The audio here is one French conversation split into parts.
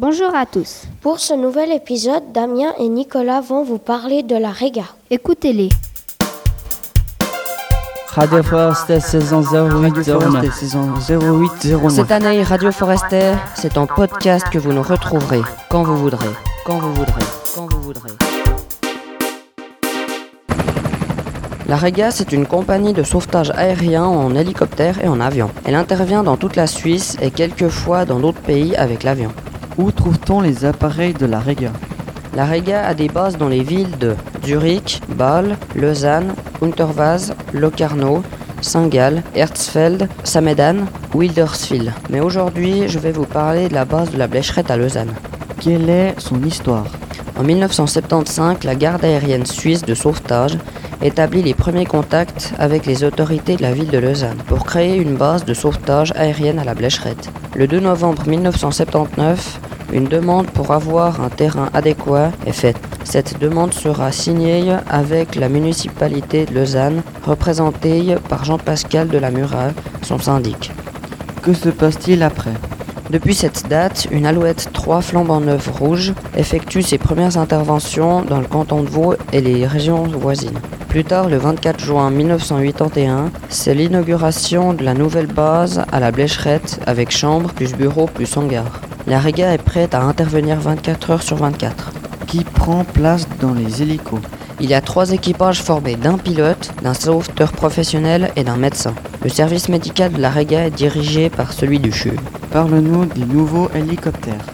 Bonjour à tous. Pour ce nouvel épisode, Damien et Nicolas vont vous parler de la Réga. Écoutez-les. Radio Forest saison 0809. saison 0809. Cette année, Radio Forester, c'est en podcast que vous nous retrouverez quand vous voudrez, quand vous voudrez, quand vous voudrez. La Rega, c'est une compagnie de sauvetage aérien en hélicoptère et en avion. Elle intervient dans toute la Suisse et quelquefois dans d'autres pays avec l'avion. Où trouve-t-on les appareils de la Rega? La Rega a des bases dans les villes de Zurich, Bâle, Lausanne, Untervaz, Locarno, Saint-Gall, Herzfeld, Samedan, Wilderswil. Mais aujourd'hui, je vais vous parler de la base de la Blécherette à Lausanne. Quelle est son histoire? En 1975, la garde aérienne suisse de sauvetage établit les premiers contacts avec les autorités de la ville de Lausanne pour créer une base de sauvetage aérienne à la Blécherette. Le 2 novembre 1979, une demande pour avoir un terrain adéquat est faite. Cette demande sera signée avec la municipalité de Lausanne, représentée par Jean-Pascal de la Murat, son syndic. Que se passe-t-il après? Depuis cette date, une Alouette 3 flambant neuf rouge effectue ses premières interventions dans le canton de Vaud et les régions voisines. Plus tard, le 24 juin 1981, c'est l'inauguration de la nouvelle base à la Blécherette avec chambre plus bureau plus hangar. La Riga est prête à intervenir 24 heures sur 24. Qui prend place dans les hélicos? Il y a trois équipages formés d'un pilote, d'un sauveteur professionnel et d'un médecin. Le service médical de la Riga est dirigé par celui du CHU. Parle-nous des nouveaux hélicoptères.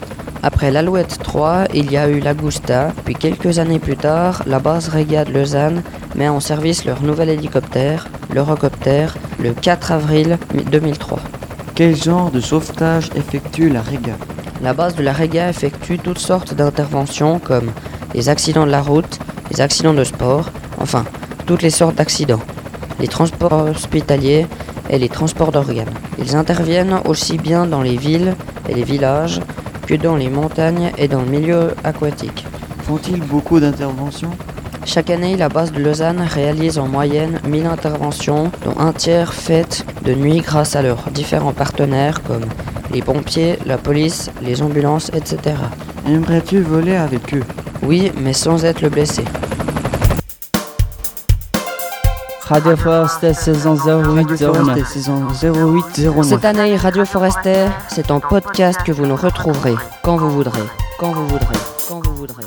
Après l'Alouette 3, il y a eu l'Agusta, puis quelques années plus tard, la base Riga de Lausanne met en service leur nouvel hélicoptère, l'Eurocoptère, le 4 avril 2003. Quel genre de sauvetage effectue la Rega La base de la Rega effectue toutes sortes d'interventions comme les accidents de la route, les accidents de sport, enfin, toutes les sortes d'accidents, les transports hospitaliers et les transports d'organes. Ils interviennent aussi bien dans les villes et les villages que dans les montagnes et dans le milieu aquatique. Font-ils beaucoup d'interventions? Chaque année, la base de Lausanne réalise en moyenne 1000 interventions, dont un tiers faites de nuit grâce à leurs différents partenaires comme les pompiers, la police, les ambulances, etc. Aimerais-tu voler avec eux? Oui, mais sans être le blessé. Radio Forest saison 0809. saison 0809. Cette année, Radio Forester, c'est en podcast que vous nous retrouverez quand vous voudrez, quand vous voudrez, quand vous voudrez.